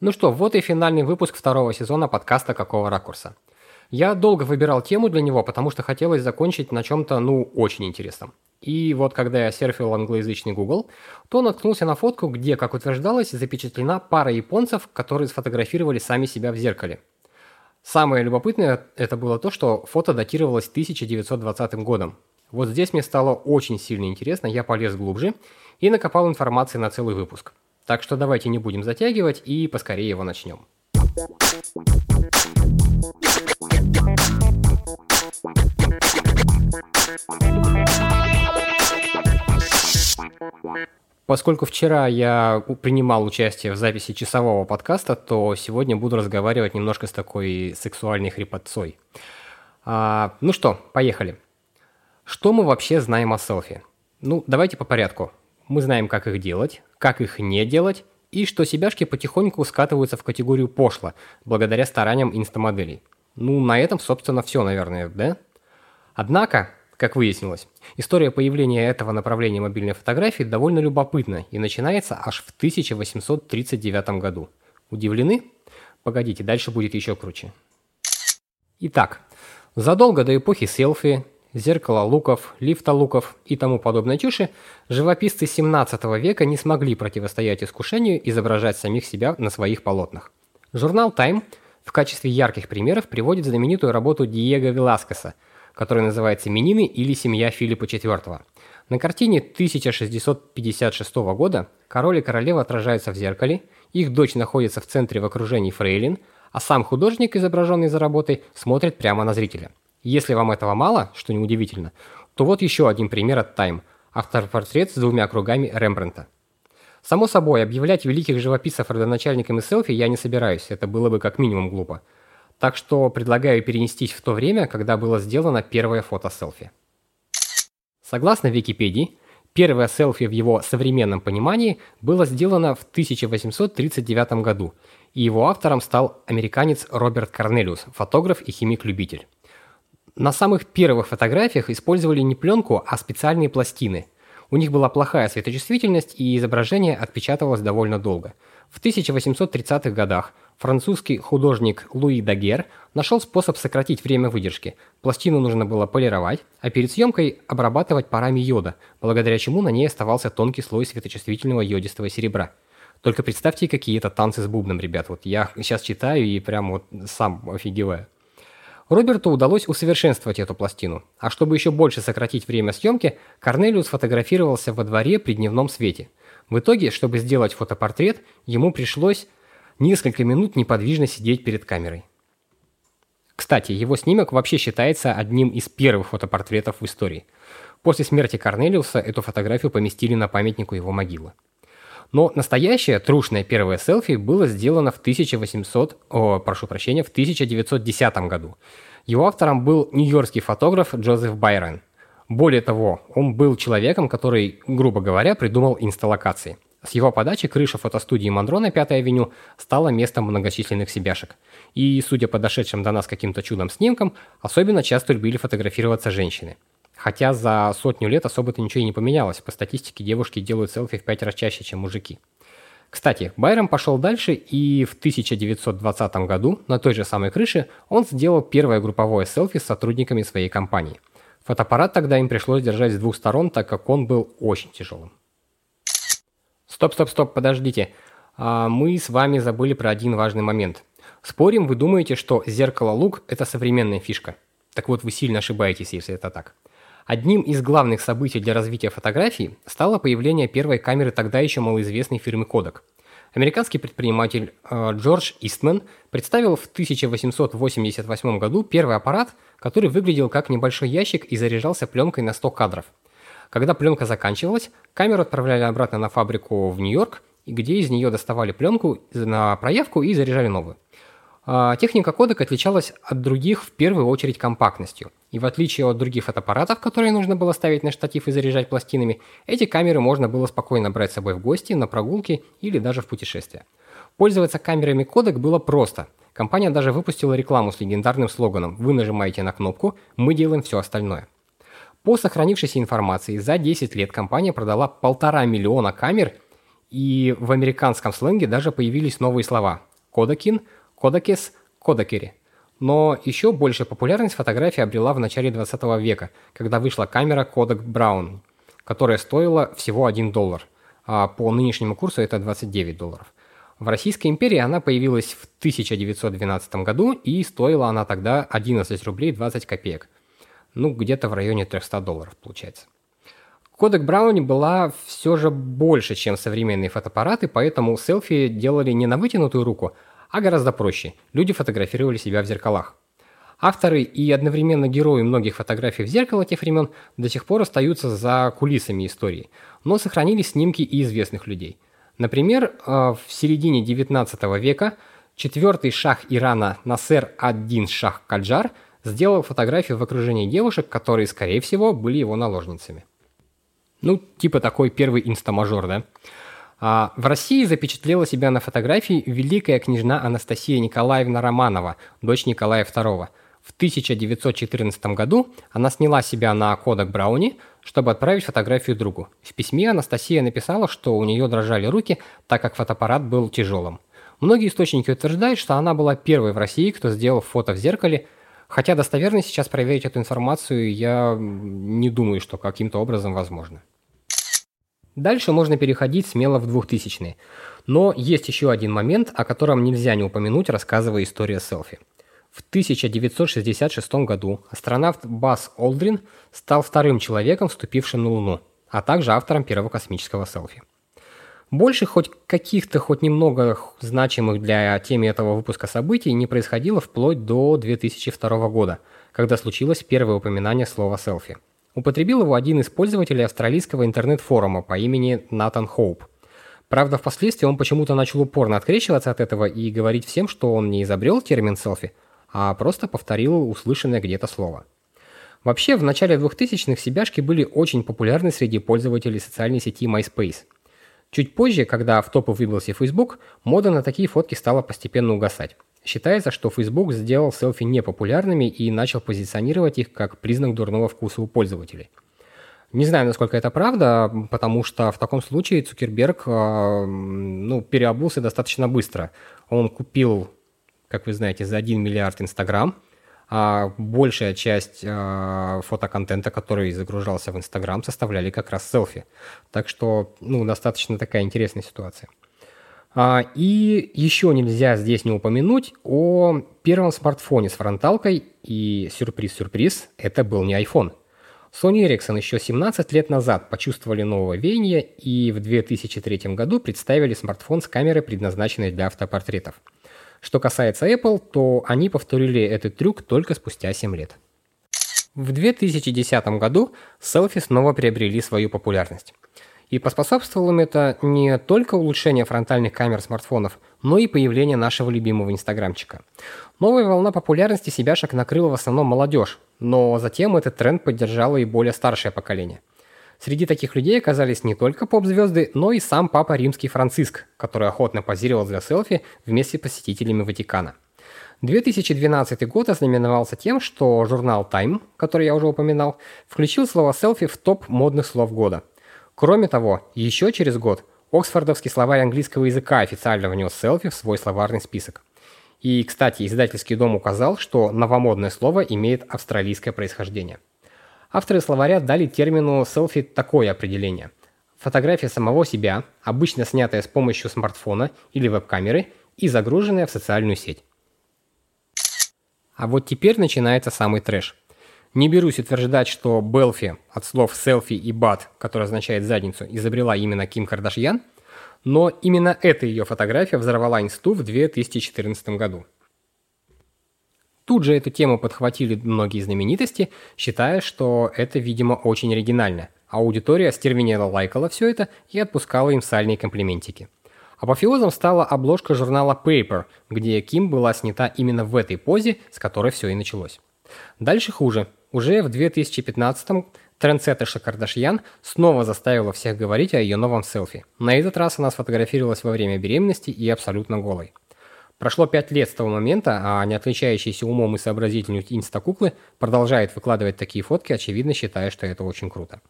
Ну что, вот и финальный выпуск второго сезона подкаста «Какого ракурса?». Я долго выбирал тему для него, потому что хотелось закончить на чем-то, ну, очень интересном. И вот когда я серфил англоязычный Google, то наткнулся на фотку, где, как утверждалось, запечатлена пара японцев, которые сфотографировали сами себя в зеркале. Самое любопытное это было то, что фото датировалось 1920 годом. Вот здесь мне стало очень сильно интересно, я полез глубже и накопал информации на целый выпуск. Так что давайте не будем затягивать и поскорее его начнем. Поскольку вчера я принимал участие в записи часового подкаста, то сегодня буду разговаривать немножко с такой сексуальной хрипотцой. А, ну что, поехали. Что мы вообще знаем о селфи? Ну, давайте по порядку. Мы знаем, как их делать, как их не делать, и что себяшки потихоньку скатываются в категорию пошло, благодаря стараниям инстамоделей. Ну, на этом, собственно, все, наверное, да? Однако, как выяснилось, история появления этого направления мобильной фотографии довольно любопытна и начинается аж в 1839 году. Удивлены? Погодите, дальше будет еще круче. Итак, задолго до эпохи селфи зеркала луков, лифта луков и тому подобной чуши, живописцы 17 века не смогли противостоять искушению изображать самих себя на своих полотнах. Журнал Time в качестве ярких примеров приводит знаменитую работу Диего Веласкеса, которая называется «Минины или семья Филиппа IV». На картине 1656 года король и королева отражаются в зеркале, их дочь находится в центре в окружении фрейлин, а сам художник, изображенный за работой, смотрит прямо на зрителя – если вам этого мало, что неудивительно, то вот еще один пример от Time – автопортрет с двумя кругами Рембрандта. Само собой, объявлять великих живописцев родоначальниками селфи я не собираюсь, это было бы как минимум глупо. Так что предлагаю перенестись в то время, когда было сделано первое фото селфи. Согласно Википедии, первое селфи в его современном понимании было сделано в 1839 году, и его автором стал американец Роберт Корнелиус, фотограф и химик-любитель. На самых первых фотографиях использовали не пленку, а специальные пластины. У них была плохая светочувствительность, и изображение отпечатывалось довольно долго. В 1830-х годах французский художник Луи Дагер нашел способ сократить время выдержки. Пластину нужно было полировать, а перед съемкой обрабатывать парами йода, благодаря чему на ней оставался тонкий слой светочувствительного йодистого серебра. Только представьте, какие это танцы с бубном, ребят. Вот я сейчас читаю и прям вот сам офигеваю. Роберту удалось усовершенствовать эту пластину, а чтобы еще больше сократить время съемки, Корнелиус фотографировался во дворе при дневном свете. В итоге, чтобы сделать фотопортрет, ему пришлось несколько минут неподвижно сидеть перед камерой. Кстати, его снимок вообще считается одним из первых фотопортретов в истории. После смерти Корнелиуса эту фотографию поместили на памятнику его могилы. Но настоящее трушное первое селфи было сделано в 1800, о, прошу прощения, в 1910 году. Его автором был нью-йоркский фотограф Джозеф Байрон. Более того, он был человеком, который, грубо говоря, придумал инсталлокации. С его подачи крыша фотостудии Монро на 5 авеню стала местом многочисленных себяшек. И, судя по дошедшим до нас каким-то чудом снимкам, особенно часто любили фотографироваться женщины – Хотя за сотню лет особо-то ничего и не поменялось. По статистике девушки делают селфи в пять раз чаще, чем мужики. Кстати, Байрон пошел дальше, и в 1920 году на той же самой крыше он сделал первое групповое селфи с сотрудниками своей компании. Фотоаппарат тогда им пришлось держать с двух сторон, так как он был очень тяжелым. Стоп, стоп, стоп, подождите. А мы с вами забыли про один важный момент. Спорим, вы думаете, что зеркало лук – это современная фишка. Так вот, вы сильно ошибаетесь, если это так. Одним из главных событий для развития фотографий стало появление первой камеры тогда еще малоизвестной фирмы Kodak. Американский предприниматель э, Джордж Истман представил в 1888 году первый аппарат, который выглядел как небольшой ящик и заряжался пленкой на 100 кадров. Когда пленка заканчивалась, камеру отправляли обратно на фабрику в Нью-Йорк, где из нее доставали пленку на проявку и заряжали новую. А, техника кодек отличалась от других в первую очередь компактностью. И в отличие от других фотоаппаратов, которые нужно было ставить на штатив и заряжать пластинами, эти камеры можно было спокойно брать с собой в гости, на прогулки или даже в путешествия. Пользоваться камерами кодек было просто. Компания даже выпустила рекламу с легендарным слоганом «Вы нажимаете на кнопку, мы делаем все остальное». По сохранившейся информации, за 10 лет компания продала полтора миллиона камер, и в американском сленге даже появились новые слова Кодакин, Кодакис, Кодакери. Но еще больше популярность фотография обрела в начале 20 века, когда вышла камера Kodak Brown, которая стоила всего 1 доллар, а по нынешнему курсу это 29 долларов. В Российской империи она появилась в 1912 году и стоила она тогда 11 рублей 20 копеек. Ну, где-то в районе 300 долларов получается. Кодек Брауни была все же больше, чем современные фотоаппараты, поэтому селфи делали не на вытянутую руку, а гораздо проще. Люди фотографировали себя в зеркалах. Авторы и одновременно герои многих фотографий в зеркало тех времен до сих пор остаются за кулисами истории, но сохранились снимки и известных людей. Например, э, в середине 19 века четвертый шах Ирана Насер ад-Дин Шах Каджар сделал фотографию в окружении девушек, которые, скорее всего, были его наложницами. Ну, типа такой первый инстамажор, да? А в России запечатлела себя на фотографии великая княжна Анастасия Николаевна Романова, дочь Николая II. В 1914 году она сняла себя на кодек Брауни, чтобы отправить фотографию другу. В письме Анастасия написала, что у нее дрожали руки, так как фотоаппарат был тяжелым. Многие источники утверждают, что она была первой в России, кто сделал фото в зеркале, хотя достоверно сейчас проверить эту информацию я не думаю, что каким-то образом возможно. Дальше можно переходить смело в 2000-е. Но есть еще один момент, о котором нельзя не упомянуть, рассказывая историю селфи. В 1966 году астронавт Бас Олдрин стал вторым человеком, вступившим на Луну, а также автором первого космического селфи. Больше хоть каких-то, хоть немного значимых для темы этого выпуска событий не происходило вплоть до 2002 года, когда случилось первое упоминание слова «селфи». Употребил его один из пользователей австралийского интернет-форума по имени Натан Хоуп. Правда, впоследствии он почему-то начал упорно открещиваться от этого и говорить всем, что он не изобрел термин «селфи», а просто повторил услышанное где-то слово. Вообще, в начале 2000-х себяшки были очень популярны среди пользователей социальной сети MySpace. Чуть позже, когда в топы выбился Facebook, мода на такие фотки стала постепенно угасать. Считается, что Facebook сделал селфи непопулярными и начал позиционировать их как признак дурного вкуса у пользователей. Не знаю, насколько это правда, потому что в таком случае Цукерберг э, ну, переобулся достаточно быстро. Он купил, как вы знаете, за 1 миллиард Инстаграм, а большая часть э, фотоконтента, который загружался в Инстаграм, составляли как раз селфи. Так что, ну, достаточно такая интересная ситуация. А, и еще нельзя здесь не упомянуть о первом смартфоне с фронталкой, и сюрприз-сюрприз, это был не iPhone. Sony Ericsson еще 17 лет назад почувствовали новое веяние и в 2003 году представили смартфон с камерой, предназначенной для автопортретов. Что касается Apple, то они повторили этот трюк только спустя 7 лет. В 2010 году селфи снова приобрели свою популярность. И поспособствовало им это не только улучшение фронтальных камер смартфонов, но и появление нашего любимого инстаграмчика. Новая волна популярности себяшек накрыла в основном молодежь, но затем этот тренд поддержало и более старшее поколение. Среди таких людей оказались не только поп-звезды, но и сам папа римский Франциск, который охотно позировал для селфи вместе с посетителями Ватикана. 2012 год ознаменовался тем, что журнал Time, который я уже упоминал, включил слово «селфи» в топ модных слов года – Кроме того, еще через год Оксфордовский словарь английского языка официально внес селфи в свой словарный список. И, кстати, издательский дом указал, что новомодное слово имеет австралийское происхождение. Авторы словаря дали термину селфи такое определение. Фотография самого себя, обычно снятая с помощью смартфона или веб-камеры и загруженная в социальную сеть. А вот теперь начинается самый трэш – не берусь утверждать, что Белфи от слов селфи и бат, который означает задницу, изобрела именно Ким Кардашьян, но именно эта ее фотография взорвала инсту в 2014 году. Тут же эту тему подхватили многие знаменитости, считая, что это, видимо, очень оригинально. Аудитория стервенело лайкала все это и отпускала им сальные комплиментики. Апофеозом стала обложка журнала Paper, где Ким была снята именно в этой позе, с которой все и началось. Дальше хуже. Уже в 2015-м трендсеттерша Кардашьян снова заставила всех говорить о ее новом селфи. На этот раз она сфотографировалась во время беременности и абсолютно голой. Прошло пять лет с того момента, а не отличающиеся умом и сообразительностью инстакуклы продолжает выкладывать такие фотки, очевидно считая, что это очень круто.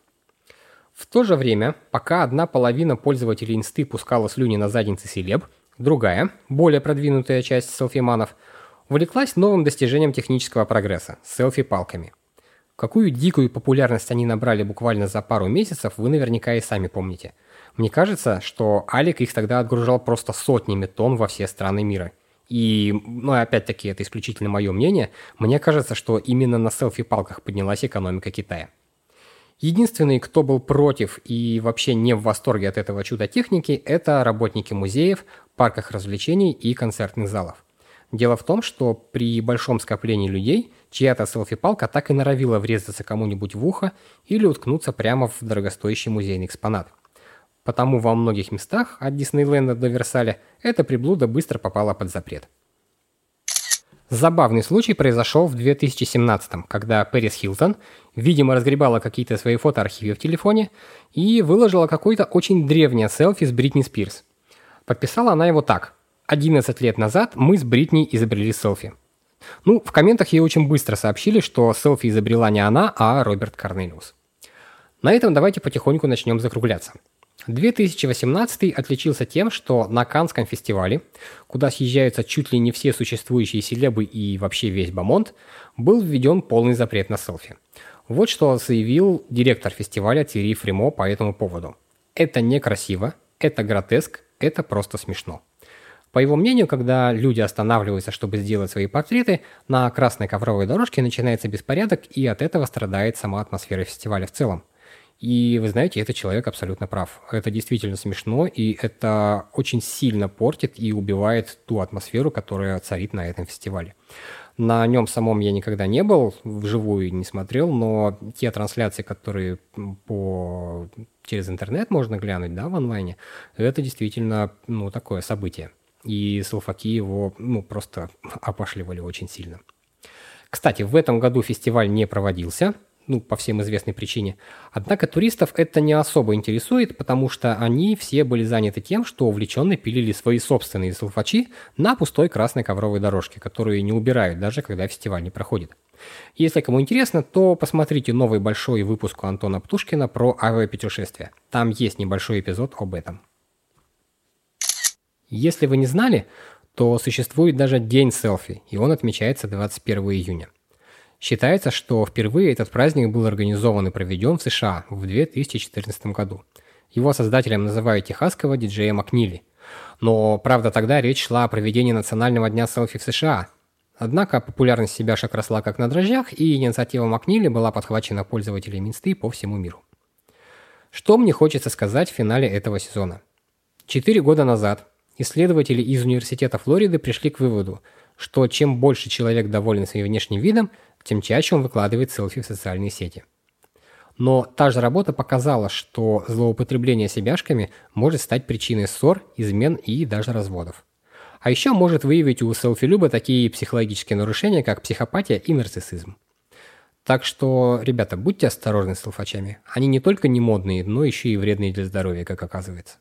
В то же время, пока одна половина пользователей инсты пускала слюни на задницы селеб, Другая, более продвинутая часть селфиманов, увлеклась новым достижением технического прогресса – селфи-палками. Какую дикую популярность они набрали буквально за пару месяцев, вы наверняка и сами помните. Мне кажется, что Алик их тогда отгружал просто сотнями тонн во все страны мира. И, ну, опять-таки, это исключительно мое мнение, мне кажется, что именно на селфи-палках поднялась экономика Китая. Единственный, кто был против и вообще не в восторге от этого чуда техники, это работники музеев, парках развлечений и концертных залов. Дело в том, что при большом скоплении людей чья-то селфи-палка так и норовила врезаться кому-нибудь в ухо или уткнуться прямо в дорогостоящий музейный экспонат. Потому во многих местах, от Диснейленда до Версаля, эта приблуда быстро попала под запрет. Забавный случай произошел в 2017 когда Пэрис Хилтон, видимо, разгребала какие-то свои фотоархивы в телефоне и выложила какое-то очень древнее селфи с Бритни Спирс. Подписала она его так. 11 лет назад мы с Бритни изобрели селфи. Ну, в комментах ей очень быстро сообщили, что селфи изобрела не она, а Роберт Корнелиус. На этом давайте потихоньку начнем закругляться. 2018 отличился тем, что на Канском фестивале, куда съезжаются чуть ли не все существующие селебы и вообще весь Бамонт, был введен полный запрет на селфи. Вот что заявил директор фестиваля Тири Фримо по этому поводу. Это некрасиво, это гротеск, это просто смешно. По его мнению, когда люди останавливаются, чтобы сделать свои портреты, на красной ковровой дорожке начинается беспорядок, и от этого страдает сама атмосфера фестиваля в целом. И вы знаете, этот человек абсолютно прав. Это действительно смешно, и это очень сильно портит и убивает ту атмосферу, которая царит на этом фестивале. На нем самом я никогда не был, вживую не смотрел, но те трансляции, которые по... через интернет можно глянуть, да, в онлайне, это действительно, ну, такое событие. И селфаки его, ну, просто опашливали очень сильно. Кстати, в этом году фестиваль не проводился – ну, по всем известной причине. Однако туристов это не особо интересует, потому что они все были заняты тем, что увлеченно пилили свои собственные селфачи на пустой красной ковровой дорожке, которую не убирают даже когда фестиваль не проходит. Если кому интересно, то посмотрите новый большой выпуск Антона Птушкина про авиапутешествия. Там есть небольшой эпизод об этом. Если вы не знали, то существует даже День селфи, и он отмечается 21 июня. Считается, что впервые этот праздник был организован и проведен в США в 2014 году. Его создателем называют техасского диджея Макнили. Но, правда, тогда речь шла о проведении Национального дня селфи в США. Однако популярность себяшек росла как на дрожжах, и инициатива Макнили была подхвачена пользователями инсты по всему миру. Что мне хочется сказать в финале этого сезона? Четыре года назад исследователи из Университета Флориды пришли к выводу, что чем больше человек доволен своим внешним видом, тем чаще он выкладывает селфи в социальные сети. Но та же работа показала, что злоупотребление себяшками может стать причиной ссор, измен и даже разводов. А еще может выявить у селфи-люба такие психологические нарушения, как психопатия и нарциссизм. Так что, ребята, будьте осторожны с селфачами. Они не только не модные, но еще и вредные для здоровья, как оказывается.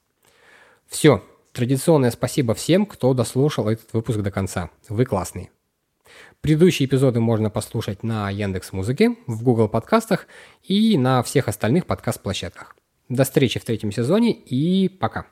Все. Традиционное спасибо всем, кто дослушал этот выпуск до конца. Вы классные. Предыдущие эпизоды можно послушать на Яндекс Музыке, в Google подкастах и на всех остальных подкаст-площадках. До встречи в третьем сезоне и пока.